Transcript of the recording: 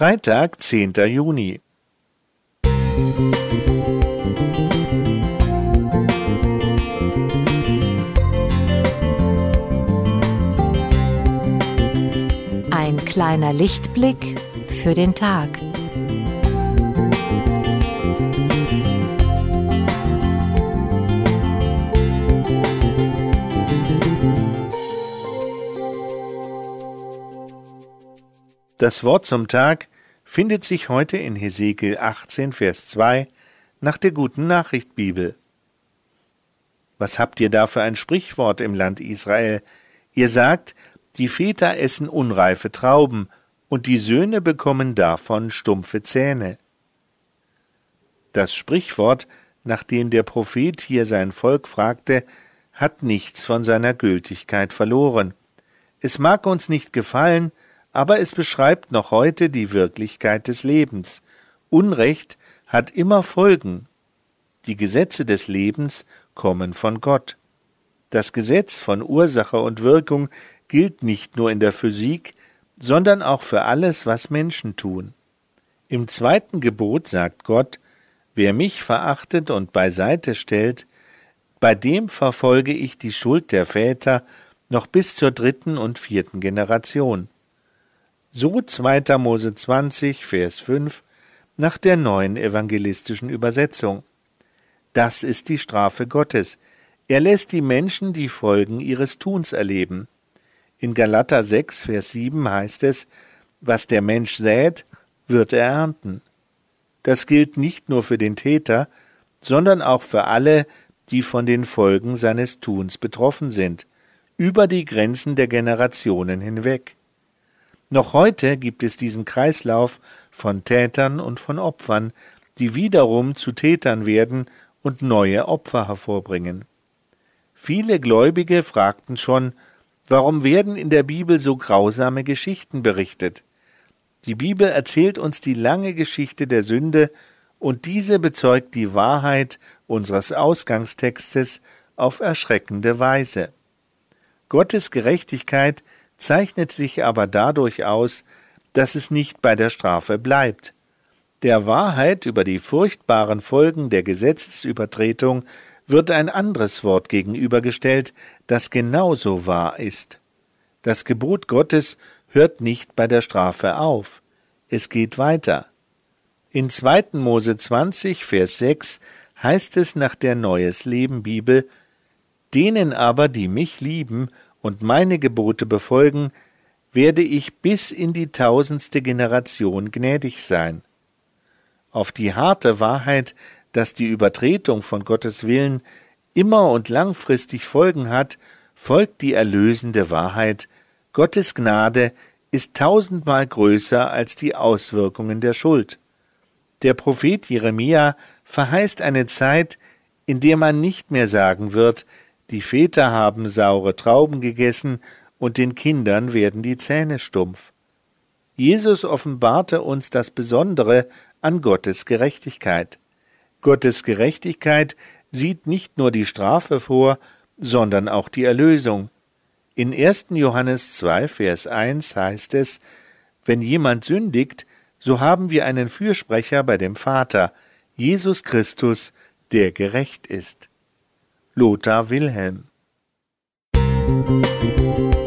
Freitag, 10. Juni. Ein kleiner Lichtblick für den Tag. Das Wort zum Tag findet sich heute in Hesekiel 18, Vers 2 nach der guten Nachricht Bibel. Was habt ihr da für ein Sprichwort im Land Israel? Ihr sagt, die Väter essen unreife Trauben und die Söhne bekommen davon stumpfe Zähne. Das Sprichwort, nach dem der Prophet hier sein Volk fragte, hat nichts von seiner Gültigkeit verloren. Es mag uns nicht gefallen, aber es beschreibt noch heute die Wirklichkeit des Lebens. Unrecht hat immer Folgen. Die Gesetze des Lebens kommen von Gott. Das Gesetz von Ursache und Wirkung gilt nicht nur in der Physik, sondern auch für alles, was Menschen tun. Im zweiten Gebot sagt Gott, wer mich verachtet und beiseite stellt, bei dem verfolge ich die Schuld der Väter noch bis zur dritten und vierten Generation. So 2. Mose 20, Vers 5 nach der neuen evangelistischen Übersetzung. Das ist die Strafe Gottes. Er lässt die Menschen die Folgen ihres Tuns erleben. In Galater 6, Vers 7 heißt es, was der Mensch sät, wird er ernten. Das gilt nicht nur für den Täter, sondern auch für alle, die von den Folgen seines Tuns betroffen sind, über die Grenzen der Generationen hinweg. Noch heute gibt es diesen Kreislauf von Tätern und von Opfern, die wiederum zu Tätern werden und neue Opfer hervorbringen. Viele Gläubige fragten schon, warum werden in der Bibel so grausame Geschichten berichtet? Die Bibel erzählt uns die lange Geschichte der Sünde, und diese bezeugt die Wahrheit unseres Ausgangstextes auf erschreckende Weise. Gottes Gerechtigkeit zeichnet sich aber dadurch aus, dass es nicht bei der Strafe bleibt. Der Wahrheit über die furchtbaren Folgen der Gesetzesübertretung wird ein anderes Wort gegenübergestellt, das genauso wahr ist. Das Gebot Gottes hört nicht bei der Strafe auf. Es geht weiter. In 2. Mose 20, Vers 6 heißt es nach der Neues Leben Bibel, Denen aber, die mich lieben und meine Gebote befolgen, werde ich bis in die tausendste Generation gnädig sein. Auf die harte Wahrheit, dass die Übertretung von Gottes Willen immer und langfristig Folgen hat, folgt die erlösende Wahrheit, Gottes Gnade ist tausendmal größer als die Auswirkungen der Schuld. Der Prophet Jeremia verheißt eine Zeit, in der man nicht mehr sagen wird, die Väter haben saure Trauben gegessen, und den Kindern werden die Zähne stumpf. Jesus offenbarte uns das Besondere an Gottes Gerechtigkeit. Gottes Gerechtigkeit sieht nicht nur die Strafe vor, sondern auch die Erlösung. In 1. Johannes 2, Vers 1 heißt es, wenn jemand sündigt, so haben wir einen Fürsprecher bei dem Vater, Jesus Christus, der gerecht ist. Lothar Wilhelm. Musik